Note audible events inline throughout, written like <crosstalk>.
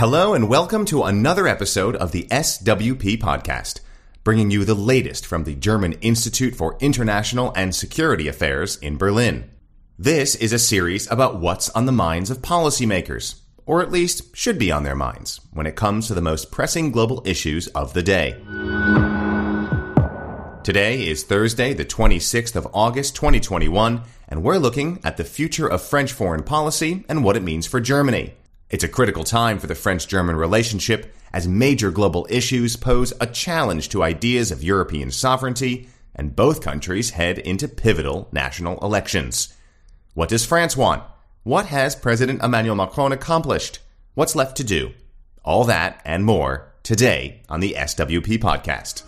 Hello and welcome to another episode of the SWP podcast, bringing you the latest from the German Institute for International and Security Affairs in Berlin. This is a series about what's on the minds of policymakers, or at least should be on their minds, when it comes to the most pressing global issues of the day. Today is Thursday, the 26th of August, 2021, and we're looking at the future of French foreign policy and what it means for Germany. It's a critical time for the French German relationship as major global issues pose a challenge to ideas of European sovereignty, and both countries head into pivotal national elections. What does France want? What has President Emmanuel Macron accomplished? What's left to do? All that and more today on the SWP podcast.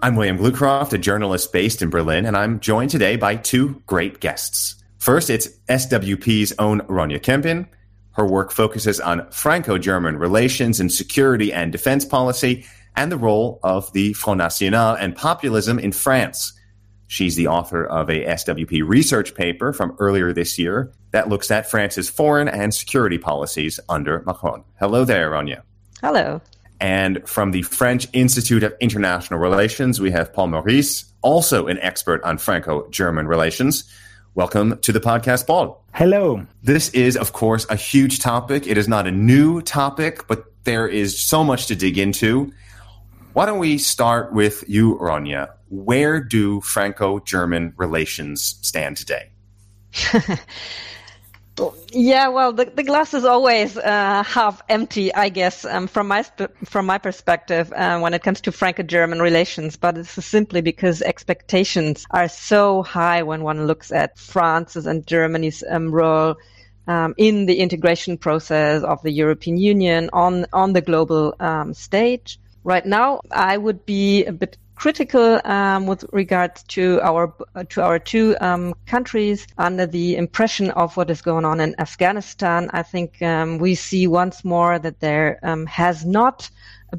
I'm William Glucroft, a journalist based in Berlin, and I'm joined today by two great guests. First, it's SWP's own Ronja Kempin. Her work focuses on Franco German relations and security and defense policy and the role of the Front National and populism in France. She's the author of a SWP research paper from earlier this year that looks at France's foreign and security policies under Macron. Hello there, Ronja. Hello. And from the French Institute of International Relations, we have Paul Maurice, also an expert on Franco German relations. Welcome to the podcast, Paul. Hello. This is, of course, a huge topic. It is not a new topic, but there is so much to dig into. Why don't we start with you, Ronja? Where do Franco German relations stand today? <laughs> Yeah, well, the, the glass is always uh, half empty, I guess, um, from my from my perspective uh, when it comes to Franco-German relations. But it's simply because expectations are so high when one looks at France's and Germany's um, role um, in the integration process of the European Union on on the global um, stage. Right now, I would be a bit critical um, with regards to our to our two um, countries under the impression of what is going on in Afghanistan. I think um, we see once more that there um, has not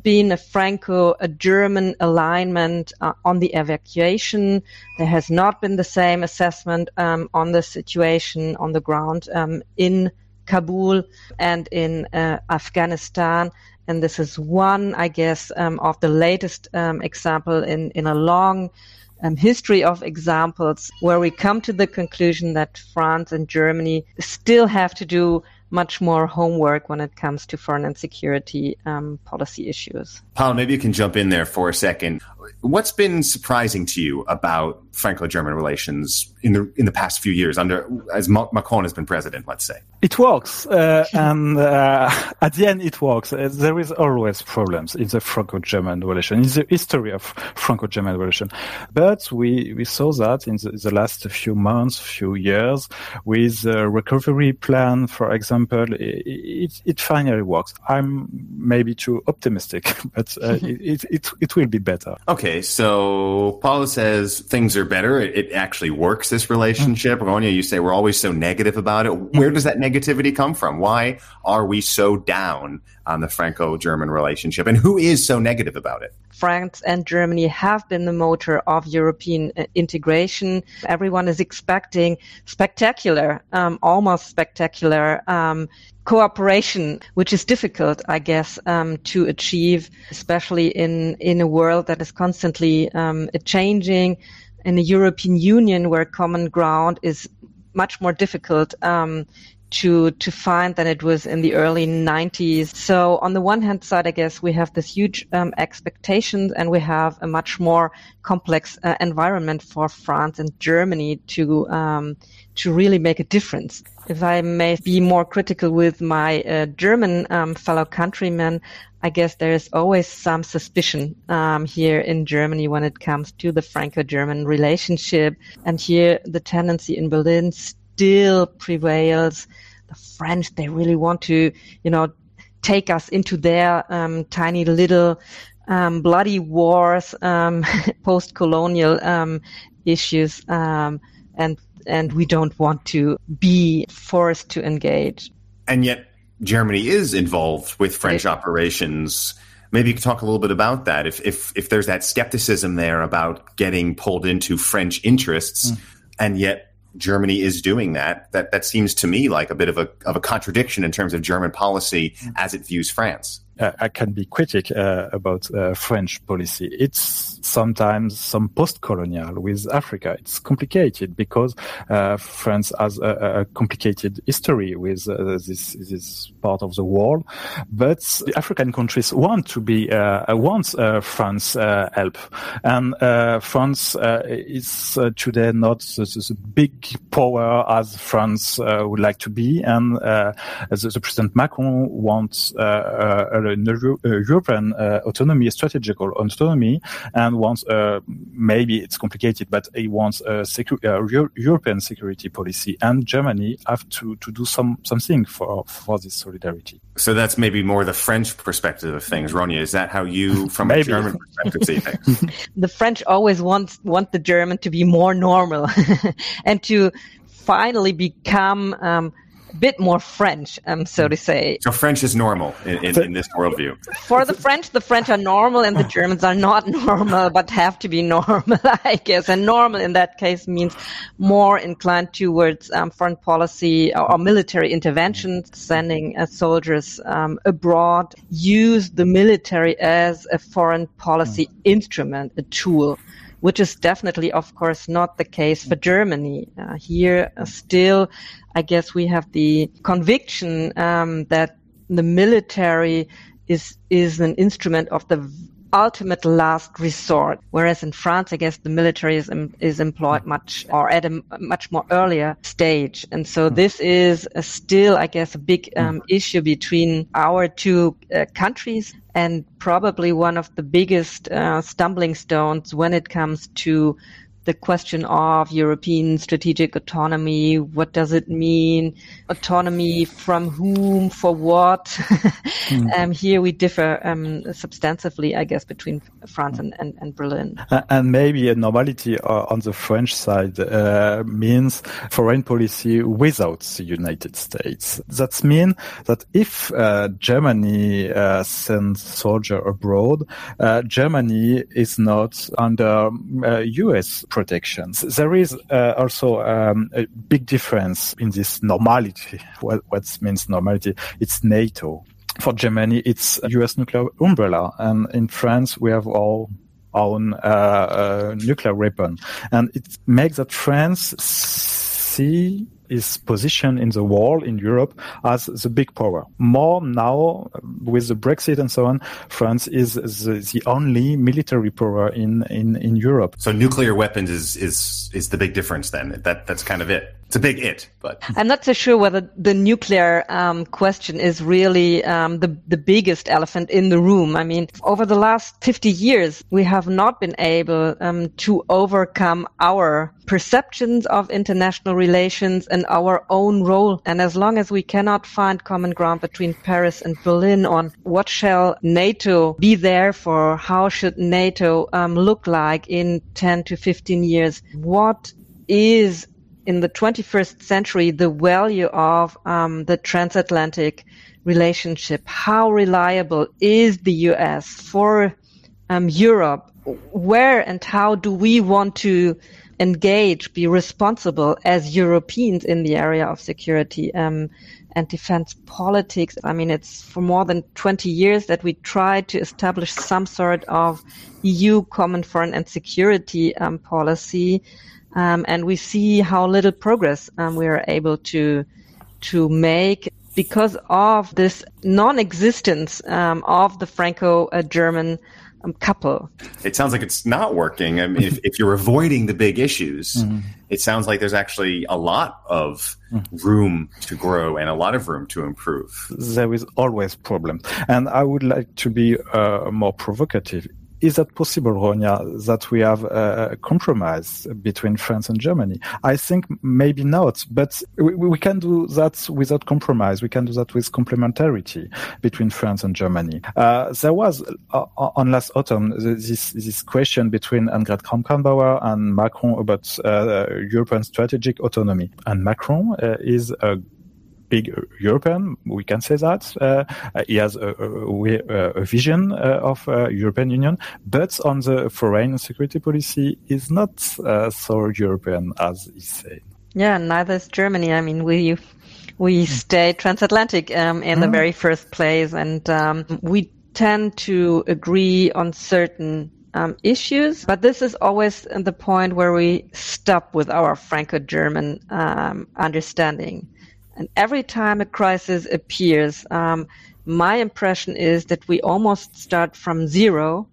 been a Franco a German alignment uh, on the evacuation. There has not been the same assessment um, on the situation on the ground um, in Kabul and in uh, Afghanistan. And this is one, I guess, um, of the latest um, example in, in a long um, history of examples where we come to the conclusion that France and Germany still have to do much more homework when it comes to foreign and security um, policy issues. Paul, maybe you can jump in there for a second. What's been surprising to you about Franco-German relations in the in the past few years, under as Macron has been president? Let's say it works, uh, and uh, at the end, it works. Uh, there is always problems in the Franco-German relation, in the history of Franco-German relation. But we we saw that in the, the last few months, few years, with the recovery plan, for example, it, it, it finally works. I'm maybe too optimistic, <laughs> but uh, <laughs> it, it it will be better. Okay, so Paula says things are better. It, it actually works, this relationship. Mm. you say we're always so negative about it. Where does that negativity come from? Why are we so down on the Franco German relationship? And who is so negative about it? France and Germany have been the motor of European uh, integration. Everyone is expecting spectacular, um, almost spectacular um, cooperation, which is difficult, I guess, um, to achieve, especially in in a world that is constantly um, changing. In a European Union where common ground is much more difficult um, to to find than it was in the early 90s. So on the one hand side, I guess we have this huge um, expectations, and we have a much more complex uh, environment for France and Germany to um, to really make a difference. If I may be more critical with my uh, German um, fellow countrymen, I guess there is always some suspicion um, here in Germany when it comes to the Franco-German relationship, and here the tendency in Berlin still prevails. The French, they really want to, you know, take us into their um, tiny little um, bloody wars, um, <laughs> post-colonial um, issues, um, and and we don't want to be forced to engage. And yet, Germany is involved with French right. operations. Maybe you could talk a little bit about that. If if if there's that skepticism there about getting pulled into French interests, mm. and yet Germany is doing that, that that seems to me like a bit of a of a contradiction in terms of German policy as it views France Uh, I can be critic uh, about uh, French policy. It's sometimes some post-colonial with Africa. It's complicated because uh, France has a, a, complicated history with uh, this this part of the world. But the African countries want to be uh, uh want uh, France help, and France is today not the, the, big power as France would like to be, and the, the, President Macron wants a European uh, autonomy, strategical autonomy, and wants uh, maybe it's complicated, but he wants a secu- European security policy, and Germany have to, to do some something for for this solidarity. So that's maybe more the French perspective of things, Ronja. Is that how you, from a German perspective, see things? <laughs> the French always want want the German to be more normal <laughs> and to finally become. Um, bit more French, um, so to say. So French is normal in, in, in, this worldview. For the French, the French are normal and the <laughs> Germans are not normal, but have to be normal, <laughs> I guess. And normal in that case means more inclined towards um, foreign policy or, or, military intervention, sending uh, soldiers um, abroad, use the military as a foreign policy mm. instrument, a tool which is definitely, of course, not the case for Germany. Uh, here, uh, still, I guess we have the conviction um, that the military is is an instrument of the ultimate last resort. Whereas in France, I guess the military is, is employed much or at a much more earlier stage. And so hmm. this is still, I guess, a big hmm. um, issue between our two uh, countries and probably one of the biggest uh, stumbling stones when it comes to the question of European strategic autonomy. What does it mean? Autonomy from whom, for what? <laughs> mm. um, here we differ um, substantively, I guess, between France and, and, and Berlin. And maybe a normality uh, on the French side uh, means foreign policy without the United States. That means that if uh, Germany uh, sends soldier abroad, uh, Germany is not under US protections. There is uh, also um, a big difference in this normality. What, what means normality? It's NATO. For Germany, it's U.S. nuclear umbrella, and in France, we have all own uh, uh, nuclear weapon, and it makes that France see his position in the world in Europe as the big power. More now with the Brexit and so on, France is the, the only military power in, in, in Europe. So nuclear weapons is, is, is the big difference then. That, that's kind of it. It's a big it, but I'm not so sure whether the nuclear um, question is really um, the the biggest elephant in the room. I mean, over the last 50 years, we have not been able um, to overcome our perceptions of international relations and our own role. And as long as we cannot find common ground between Paris and Berlin on what shall NATO be there for, how should NATO um, look like in 10 to 15 years, what is in the 21st century the value of um, the transatlantic relationship. How reliable is the U.S. for um, Europe? Where and how do we want to engage, be responsible as Europeans in the area of security um, and defense politics? I mean, it's for more than 20 years that we tried to establish some sort of EU common foreign and security um, policy. Um, and we see how little progress um, we are able to to make because of this non-existence um, of the Franco-German um, couple. It sounds like it's not working. I mean, if, if you're avoiding the big issues, mm-hmm. it sounds like there's actually a lot of room to grow and a lot of room to improve. There is always problem, and I would like to be uh, more provocative is that possible, Ronja, that we have a compromise between France and Germany? I think maybe not, but we, we, can do that without compromise. We can do that with complementarity between France and Germany. Uh, there was uh, on last autumn this this question between Annegret Kramp-Karrenbauer and Macron about uh, European strategic autonomy, and Macron uh, is a big European, we can say that. Uh, he has a, a, a vision uh, of uh, European Union, but on the foreign security policy is not uh, so European as he said. Yeah, neither is Germany. I mean, we we stay transatlantic um, in mm. the mm-hmm. very first place, and um, we tend to agree on certain um, issues, but this is always the point where we stop with our Franco-German um, understanding. And every time a crisis appears, um, my impression is that we almost start from zero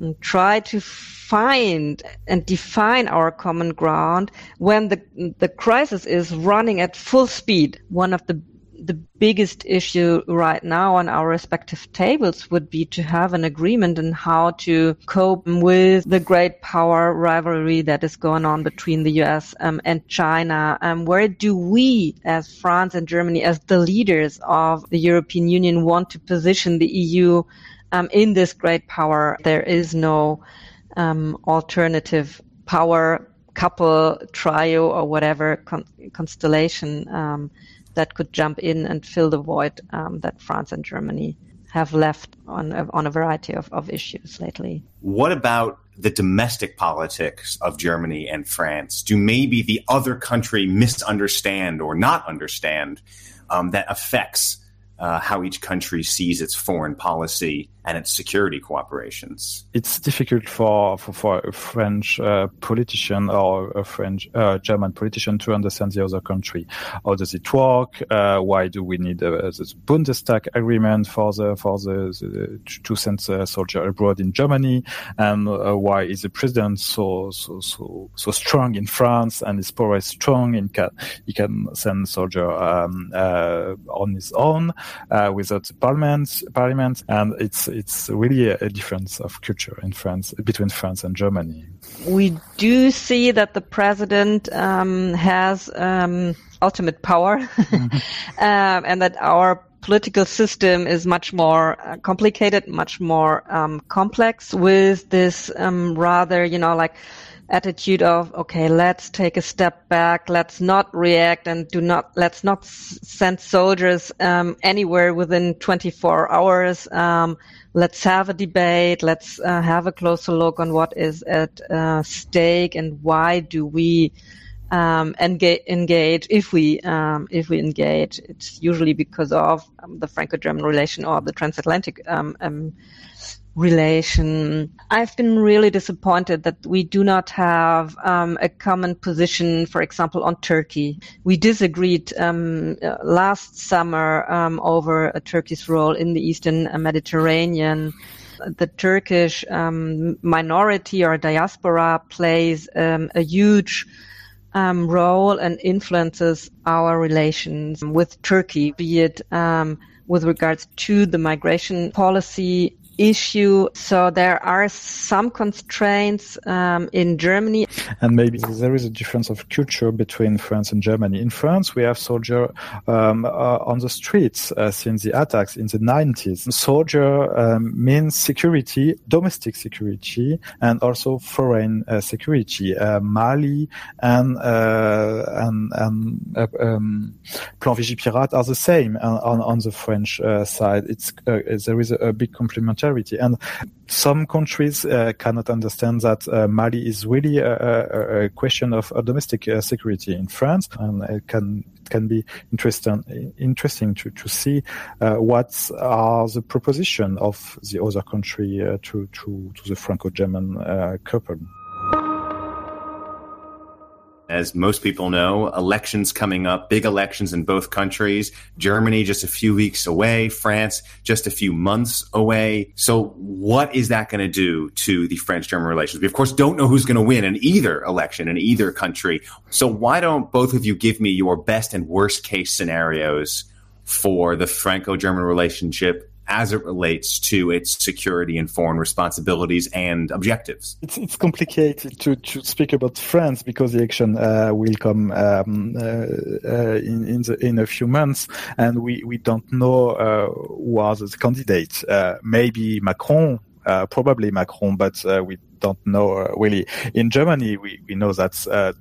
and try to find and define our common ground when the the crisis is running at full speed. One of the the biggest issue right now on our respective tables would be to have an agreement on how to cope with the great power rivalry that is going on between the US um, and China. Um, where do we, as France and Germany, as the leaders of the European Union, want to position the EU um, in this great power? There is no um, alternative power couple, trio, or whatever con- constellation um, that could jump in and fill the void um, that France and Germany have left on a, on a variety of, of issues lately. What about the domestic politics of Germany and France? Do maybe the other country misunderstand or not understand um, that affects uh, how each country sees its foreign policy and its security cooperations. It's difficult for for, for a French uh, politician or a French uh, German politician to understand the other country. How does it work? Uh, why do we need a, this Bundestag agreement for the for the, the to send the soldier abroad in Germany? And uh, why is the president so so so so strong in France and his power is strong? In can he can send soldier um, uh, on his own without the parliament parliament, and it's it's really a, a, difference of culture in France between France and Germany. We do see that the president um, has um, ultimate power, <laughs> um, and that our political system is much more uh, complicated, much more um, complex with this um, rather, you know, like attitude of okay let's take a step back let's not react and do not let's not send soldiers um, anywhere within 24 hours. Um, let's have a debate let's uh, have a closer look on what is at uh, stake and why do we um, engage, engage if we um, if we engage. It's usually because of um, the franco-german relation or the transatlantic um, um, relation. I've been really disappointed that we do not have um, a common position, for example, on Turkey. We disagreed um, uh, last summer um, over Turkey's role in the Eastern Mediterranean. The Turkish um, minority or diaspora plays um, a huge um, role and influences our relations with Turkey, be it with regards to the migration policy issue. So there are some constraints um, in Germany. And maybe there is a difference of culture between France and Germany. In France, we have soldiers um, uh, on the streets uh, since the attacks in the 90s. Soldier um, means security, domestic security, and also foreign uh, security. Uh, Mali and uh, and, and uh, um, Plan Vigipirate are the same on, on the French side. It's there is a, a big complementarity and some countries uh, cannot understand that uh, Mali is really a, a, a question of domestic uh, security in France, and it can it can be interesting interesting to to see uh, what are the proposition of the other country uh, to to to the Franco-German couple. As most people know, elections coming up, big elections in both countries. Germany just a few weeks away, France just a few months away. So what is that going to do to the French German relations? We of course don't know who's going to win in either election in either country. So why don't both of you give me your best and worst case scenarios for the Franco German relationship as it relates to its security and foreign responsibilities and objectives? It's, it's complicated to, to speak about France because the election uh, will come um, uh, uh, in in, the, in, a few months, and we, we don't know uh, who are the candidates. Uh, maybe Macron, probably Macron, but we don't know really. In Germany, we, we know that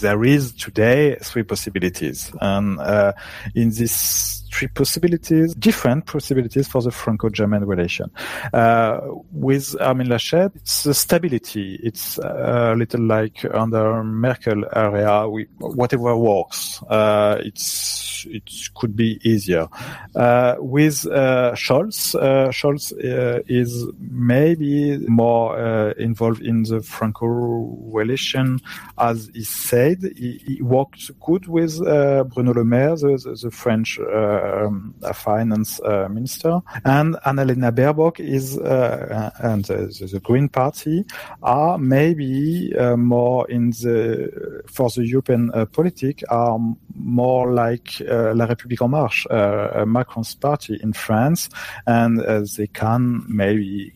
there is today three possibilities. And uh, in these three possibilities, different possibilities for the Franco-German relation. Uh, with Armin Laschet, it's a stability. It's a little like under Merkel area, we, whatever works. Uh, it's it could be easier. Uh, with uh, Scholz, uh, Scholz uh, is maybe more involved in the Franco relation, as he said. He, he worked good with uh, Bruno Le Maire, the, the, the French uh, um, finance uh, minister, and Annalena Baerbock is and the, the, Green Party are maybe more in the for the European politics are more like uh, La République en Marche, uh, Macron's party in France, and uh, they can maybe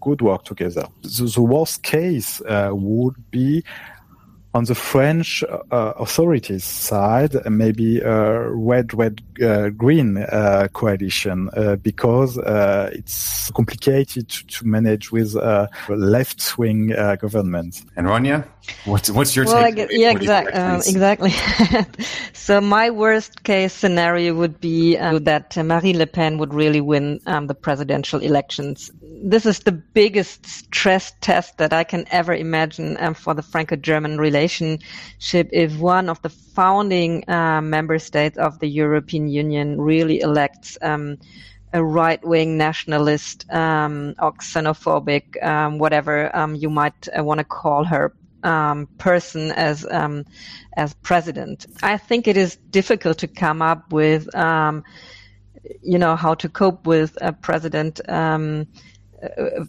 good work together. The, the worst case would be on the French uh, authorities side, maybe a red, red, uh, green uh, coalition because it's complicated to, to manage with a left wing government. And Ronja, what's what's your well, take? yeah, exactly, um, <laughs> exactly. so my worst case scenario would be uh, that Marine Le Pen would really win um, the presidential elections. This is the biggest stress test that I can ever imagine um, for the Franco-German relationship relationship if one of the founding uh, member states of the European Union really elects um, a right-wing nationalist um, or xenophobic, um, whatever um, you might uh, want to call her, um, person as um, as president. I think it is difficult to come up with, you know, how to cope with a president uh,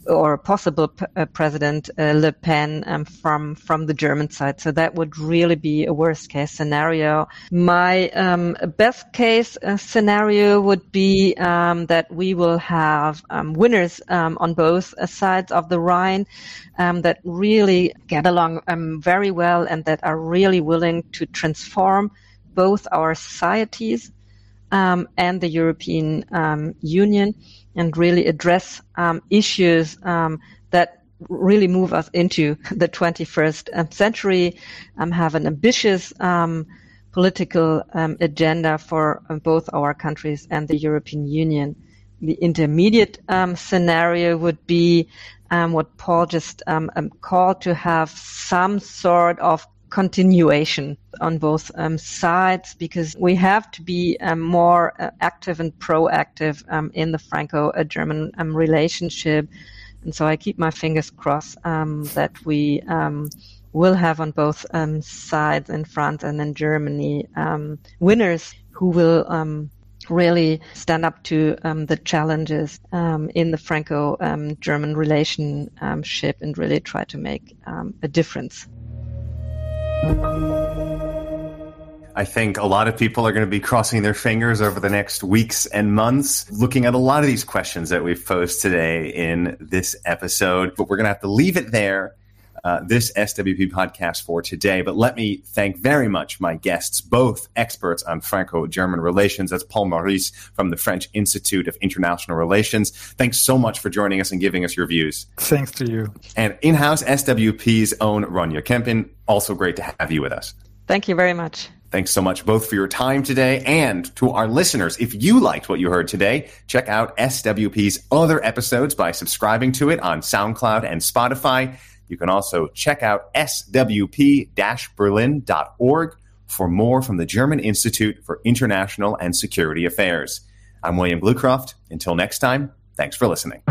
or a possible uh, President uh, Le Pen um, from from the German side. So that would really be a worst case scenario. My um, best case uh, scenario would be um, that we will have um, winners um, on both sides of the Rhine um, that really get along very well and that are really willing to transform both our societies and the European Union and really address um, issues um, that really move us into <laughs> the 21st um, century, um, have an ambitious um, political um, agenda for both our countries and the European Union. The intermediate scenario would be what Paul just called to have some sort of continuation on both um, sides because we have to be um, more uh, active and proactive um, in the Franco-German um, relationship. And so I keep my fingers crossed um, that we um, will have on both sides in France and in Germany winners who will really stand up to um, the challenges um, in the Franco-German um, relationship and really try to make a difference. I think a lot of people are going to be crossing their fingers over the next weeks and months, looking at a lot of these questions that we've posed today in this episode. But we're going to have to leave it there uh, this SWP podcast for today. But let me thank very much my guests, both experts on Franco German relations. That's Paul Maurice from the French Institute of International Relations. Thanks so much for joining us and giving us your views. Thanks to you. And in house SWP's own Ronja Kempin. Also great to have you with us. Thank you very much. Thanks so much both for your time today and to our listeners. If you liked what you heard today, check out SWP's other episodes by subscribing to it on SoundCloud and Spotify. You can also check out swp-berlin.org for more from the German Institute for International and Security Affairs. I'm William Glucroft. Until next time, thanks for listening.